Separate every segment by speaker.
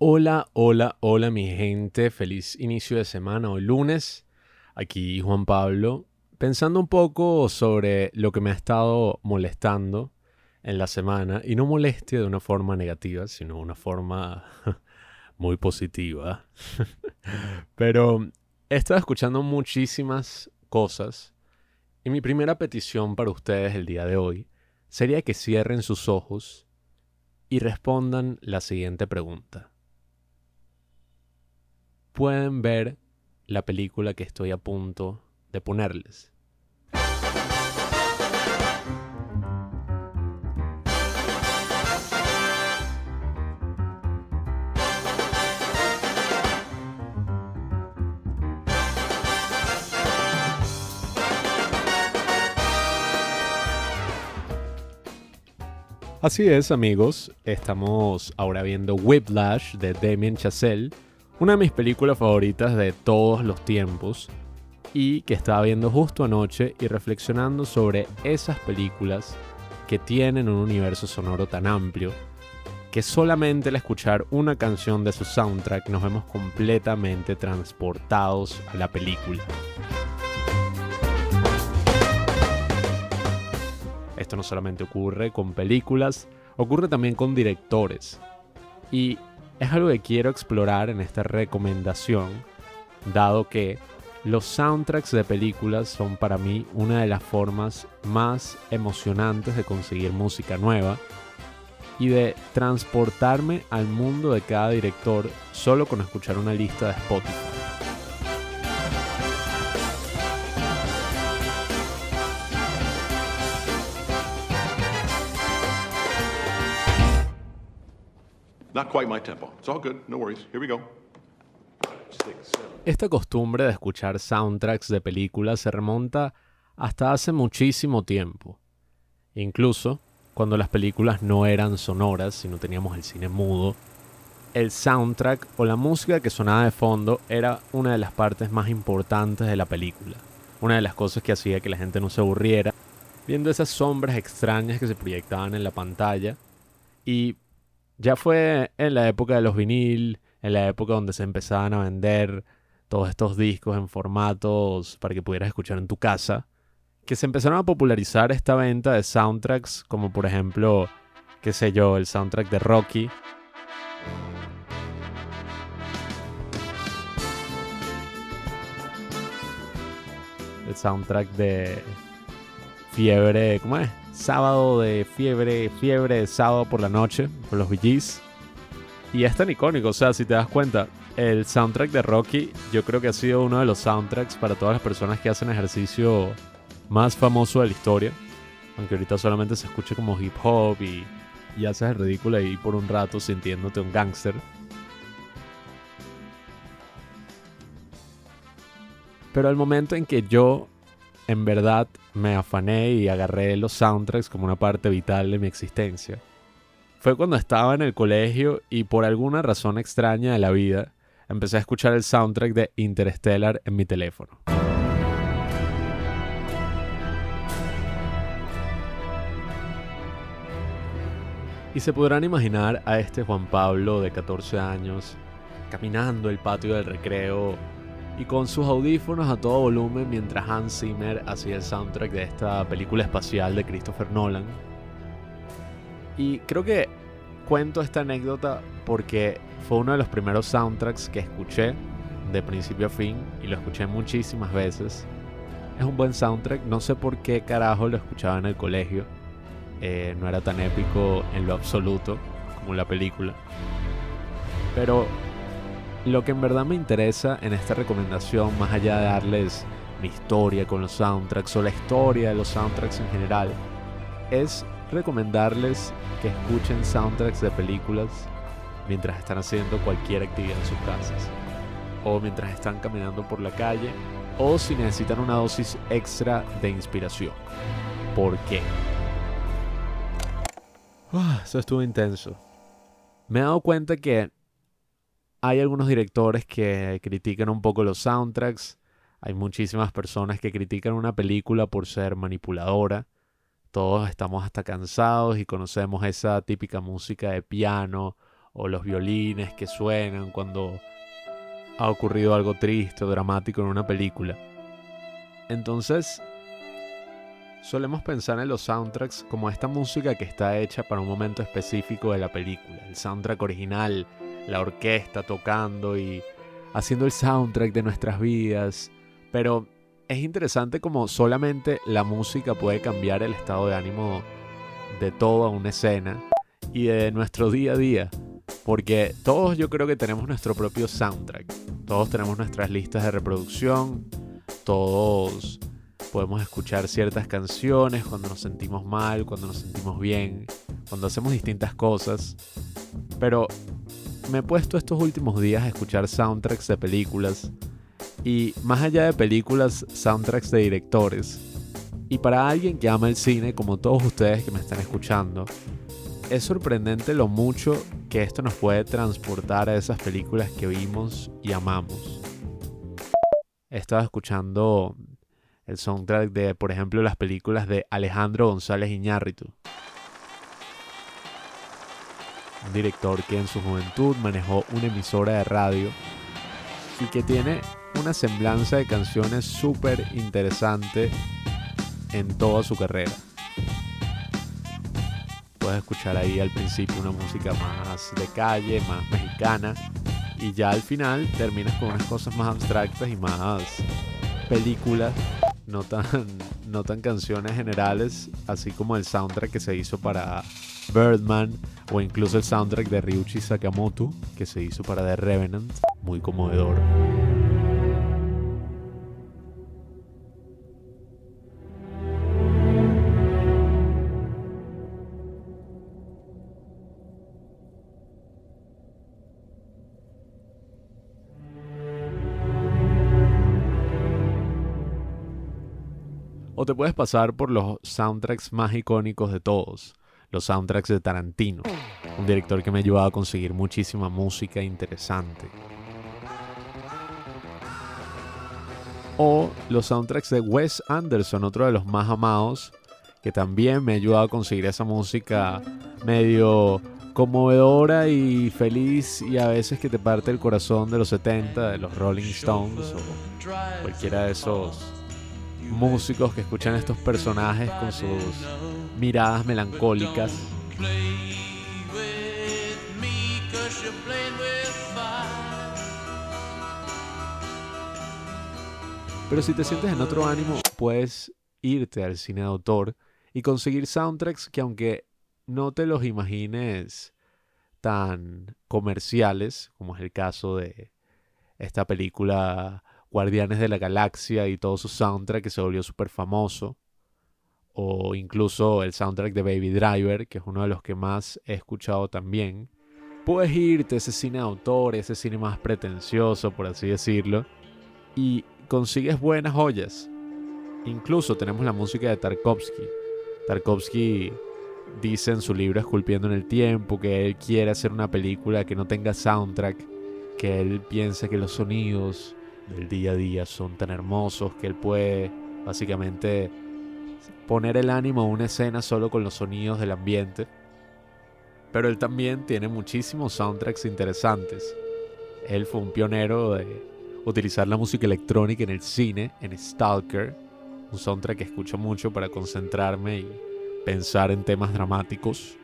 Speaker 1: Hola, hola, hola mi gente, feliz inicio de semana, hoy lunes, aquí Juan Pablo, pensando un poco sobre lo que me ha estado molestando en la semana, y no molestia de una forma negativa, sino una forma muy positiva. Pero he estado escuchando muchísimas cosas, y mi primera petición para ustedes el día de hoy sería que cierren sus ojos y respondan la siguiente pregunta pueden ver la película que estoy a punto de ponerles. Así es amigos, estamos ahora viendo Whiplash de Damien Chazelle una de mis películas favoritas de todos los tiempos y que estaba viendo justo anoche y reflexionando sobre esas películas que tienen un universo sonoro tan amplio que solamente al escuchar una canción de su soundtrack nos vemos completamente transportados a la película. Esto no solamente ocurre con películas, ocurre también con directores. Y es algo que quiero explorar en esta recomendación, dado que los soundtracks de películas son para mí una de las formas más emocionantes de conseguir música nueva y de transportarme al mundo de cada director solo con escuchar una lista de Spotify. Esta costumbre de escuchar soundtracks de películas se remonta hasta hace muchísimo tiempo. Incluso cuando las películas no eran sonoras, sino teníamos el cine mudo, el soundtrack o la música que sonaba de fondo era una de las partes más importantes de la película. Una de las cosas que hacía que la gente no se aburriera viendo esas sombras extrañas que se proyectaban en la pantalla y ya fue en la época de los vinil, en la época donde se empezaban a vender todos estos discos en formatos para que pudieras escuchar en tu casa, que se empezaron a popularizar esta venta de soundtracks, como por ejemplo, qué sé yo, el soundtrack de Rocky. El soundtrack de Fiebre, ¿cómo es? Sábado de fiebre, fiebre de sábado por la noche, por los VGs. Y es tan icónico, o sea, si te das cuenta, el soundtrack de Rocky yo creo que ha sido uno de los soundtracks para todas las personas que hacen ejercicio más famoso de la historia. Aunque ahorita solamente se escuche como hip hop y, y haces el ridículo ahí por un rato sintiéndote un gángster. Pero al momento en que yo en verdad me afané y agarré los soundtracks como una parte vital de mi existencia. Fue cuando estaba en el colegio y por alguna razón extraña de la vida, empecé a escuchar el soundtrack de Interstellar en mi teléfono. Y se podrán imaginar a este Juan Pablo de 14 años caminando el patio del recreo y con sus audífonos a todo volumen mientras Hans Zimmer hacía el soundtrack de esta película espacial de Christopher Nolan. Y creo que cuento esta anécdota porque fue uno de los primeros soundtracks que escuché de principio a fin y lo escuché muchísimas veces. Es un buen soundtrack, no sé por qué carajo lo escuchaba en el colegio. Eh, no era tan épico en lo absoluto como la película. Pero lo que en verdad me interesa en esta recomendación, más allá de darles mi historia con los soundtracks o la historia de los soundtracks en general, es recomendarles que escuchen soundtracks de películas mientras están haciendo cualquier actividad en sus casas, o mientras están caminando por la calle, o si necesitan una dosis extra de inspiración. ¿Por qué? Ah, eso estuvo intenso. Me he dado cuenta que hay algunos directores que critican un poco los soundtracks. Hay muchísimas personas que critican una película por ser manipuladora. Todos estamos hasta cansados y conocemos esa típica música de piano o los violines que suenan cuando ha ocurrido algo triste o dramático en una película. Entonces, solemos pensar en los soundtracks como esta música que está hecha para un momento específico de la película, el soundtrack original, la orquesta tocando y haciendo el soundtrack de nuestras vidas, pero es interesante como solamente la música puede cambiar el estado de ánimo de toda una escena y de nuestro día a día. Porque todos yo creo que tenemos nuestro propio soundtrack. Todos tenemos nuestras listas de reproducción. Todos podemos escuchar ciertas canciones cuando nos sentimos mal, cuando nos sentimos bien, cuando hacemos distintas cosas. Pero me he puesto estos últimos días a escuchar soundtracks de películas y más allá de películas, soundtracks de directores. Y para alguien que ama el cine, como todos ustedes que me están escuchando, es sorprendente lo mucho que esto nos puede transportar a esas películas que vimos y amamos. He estado escuchando el soundtrack de, por ejemplo, las películas de Alejandro González Iñárritu. Un director que en su juventud manejó una emisora de radio y que tiene una semblanza de canciones súper interesante en toda su carrera. Puedes escuchar ahí al principio una música más de calle, más mexicana, y ya al final terminas con unas cosas más abstractas y más películas, no tan, no tan canciones generales, así como el soundtrack que se hizo para Birdman o incluso el soundtrack de Ryuichi Sakamoto que se hizo para The Revenant, muy conmovedor. O te puedes pasar por los soundtracks más icónicos de todos, los soundtracks de Tarantino, un director que me ha ayudado a conseguir muchísima música interesante. O los soundtracks de Wes Anderson, otro de los más amados, que también me ha ayudado a conseguir esa música medio conmovedora y feliz y a veces que te parte el corazón de los 70, de los Rolling Stones o cualquiera de esos músicos que escuchan estos personajes con sus miradas melancólicas. Pero si te sientes en otro ánimo, puedes irte al cine de autor y conseguir soundtracks que aunque no te los imagines tan comerciales, como es el caso de esta película Guardianes de la Galaxia y todo su soundtrack que se volvió súper famoso. O incluso el soundtrack de Baby Driver, que es uno de los que más he escuchado también. Puedes irte a ese cine de autor, ese cine más pretencioso, por así decirlo, y consigues buenas joyas. Incluso tenemos la música de Tarkovsky. Tarkovsky dice en su libro Esculpiendo en el Tiempo que él quiere hacer una película que no tenga soundtrack, que él piensa que los sonidos del día a día son tan hermosos que él puede básicamente poner el ánimo a una escena solo con los sonidos del ambiente. Pero él también tiene muchísimos soundtracks interesantes. Él fue un pionero de utilizar la música electrónica en el cine, en Stalker, un soundtrack que escucho mucho para concentrarme y pensar en temas dramáticos.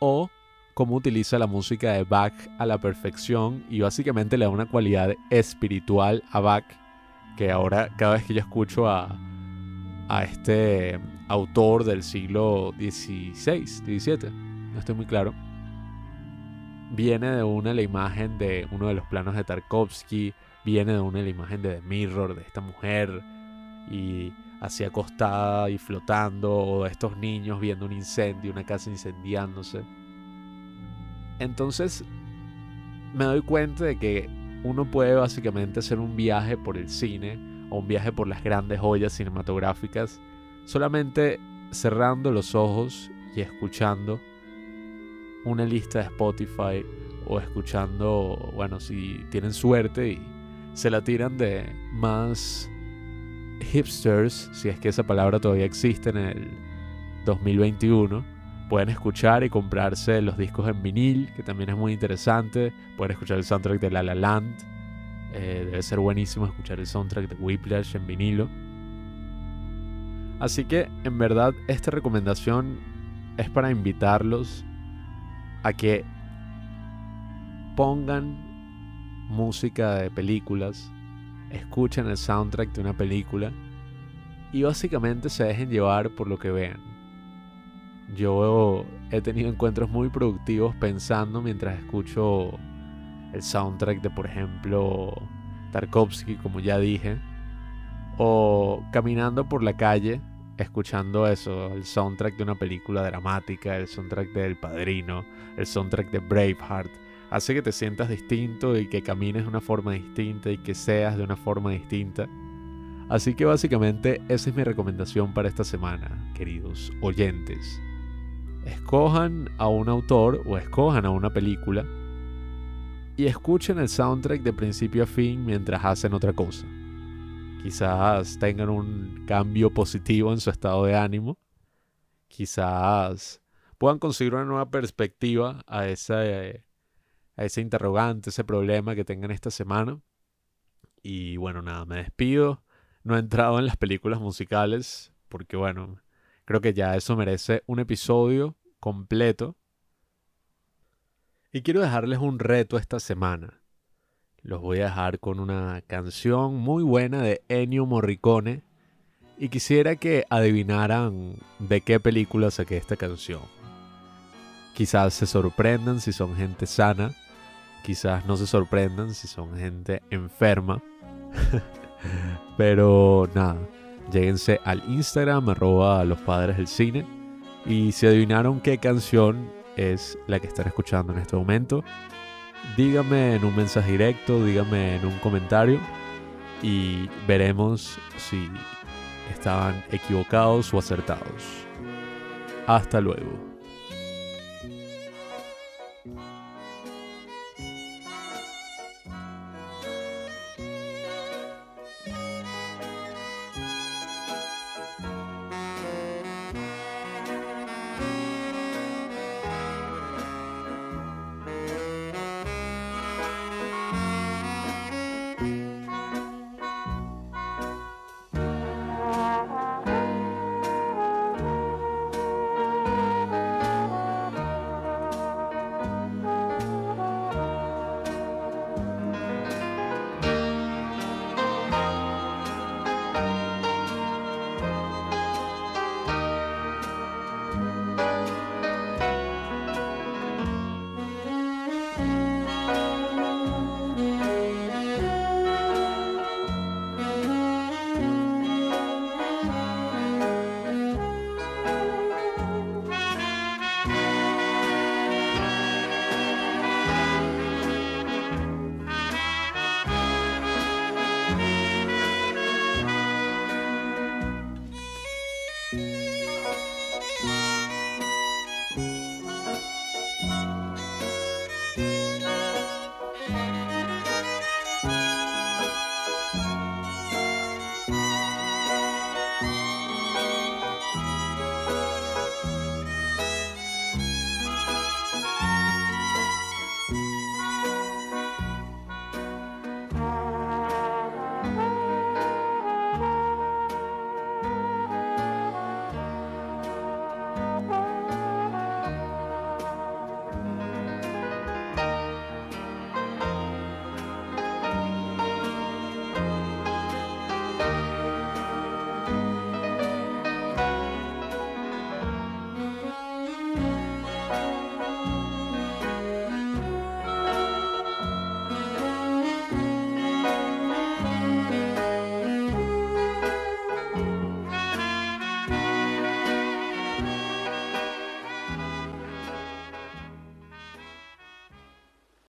Speaker 1: O cómo utiliza la música de Bach a la perfección y básicamente le da una cualidad espiritual a Bach que ahora cada vez que yo escucho a, a este autor del siglo XVI, XVII, no estoy muy claro, viene de una la imagen de uno de los planos de Tarkovsky, viene de una la imagen de The Mirror, de esta mujer y así acostada y flotando, o de estos niños viendo un incendio, una casa incendiándose. Entonces me doy cuenta de que uno puede básicamente hacer un viaje por el cine o un viaje por las grandes joyas cinematográficas solamente cerrando los ojos y escuchando una lista de Spotify o escuchando, bueno, si tienen suerte y se la tiran de más hipsters, si es que esa palabra todavía existe en el 2021. Pueden escuchar y comprarse los discos en vinil, que también es muy interesante. Pueden escuchar el soundtrack de La La Land. Eh, debe ser buenísimo escuchar el soundtrack de Whiplash en vinilo. Así que en verdad esta recomendación es para invitarlos a que pongan música de películas, escuchen el soundtrack de una película y básicamente se dejen llevar por lo que vean. Yo he tenido encuentros muy productivos pensando mientras escucho el soundtrack de, por ejemplo, Tarkovsky, como ya dije, o caminando por la calle escuchando eso, el soundtrack de una película dramática, el soundtrack de El Padrino, el soundtrack de Braveheart, hace que te sientas distinto y que camines de una forma distinta y que seas de una forma distinta. Así que básicamente esa es mi recomendación para esta semana, queridos oyentes. Escojan a un autor o escojan a una película y escuchen el soundtrack de principio a fin mientras hacen otra cosa. Quizás tengan un cambio positivo en su estado de ánimo. Quizás puedan conseguir una nueva perspectiva a a ese interrogante, ese problema que tengan esta semana. Y bueno, nada, me despido. No he entrado en las películas musicales porque bueno, creo que ya eso merece un episodio completo. Y quiero dejarles un reto esta semana. Los voy a dejar con una canción muy buena de Ennio Morricone. Y quisiera que adivinaran de qué película saqué esta canción. Quizás se sorprendan si son gente sana. Quizás no se sorprendan si son gente enferma. Pero nada, Lléguense al Instagram, arroba los padres del cine. Y si adivinaron qué canción es la que están escuchando en este momento, díganme en un mensaje directo, díganme en un comentario y veremos si estaban equivocados o acertados. Hasta luego.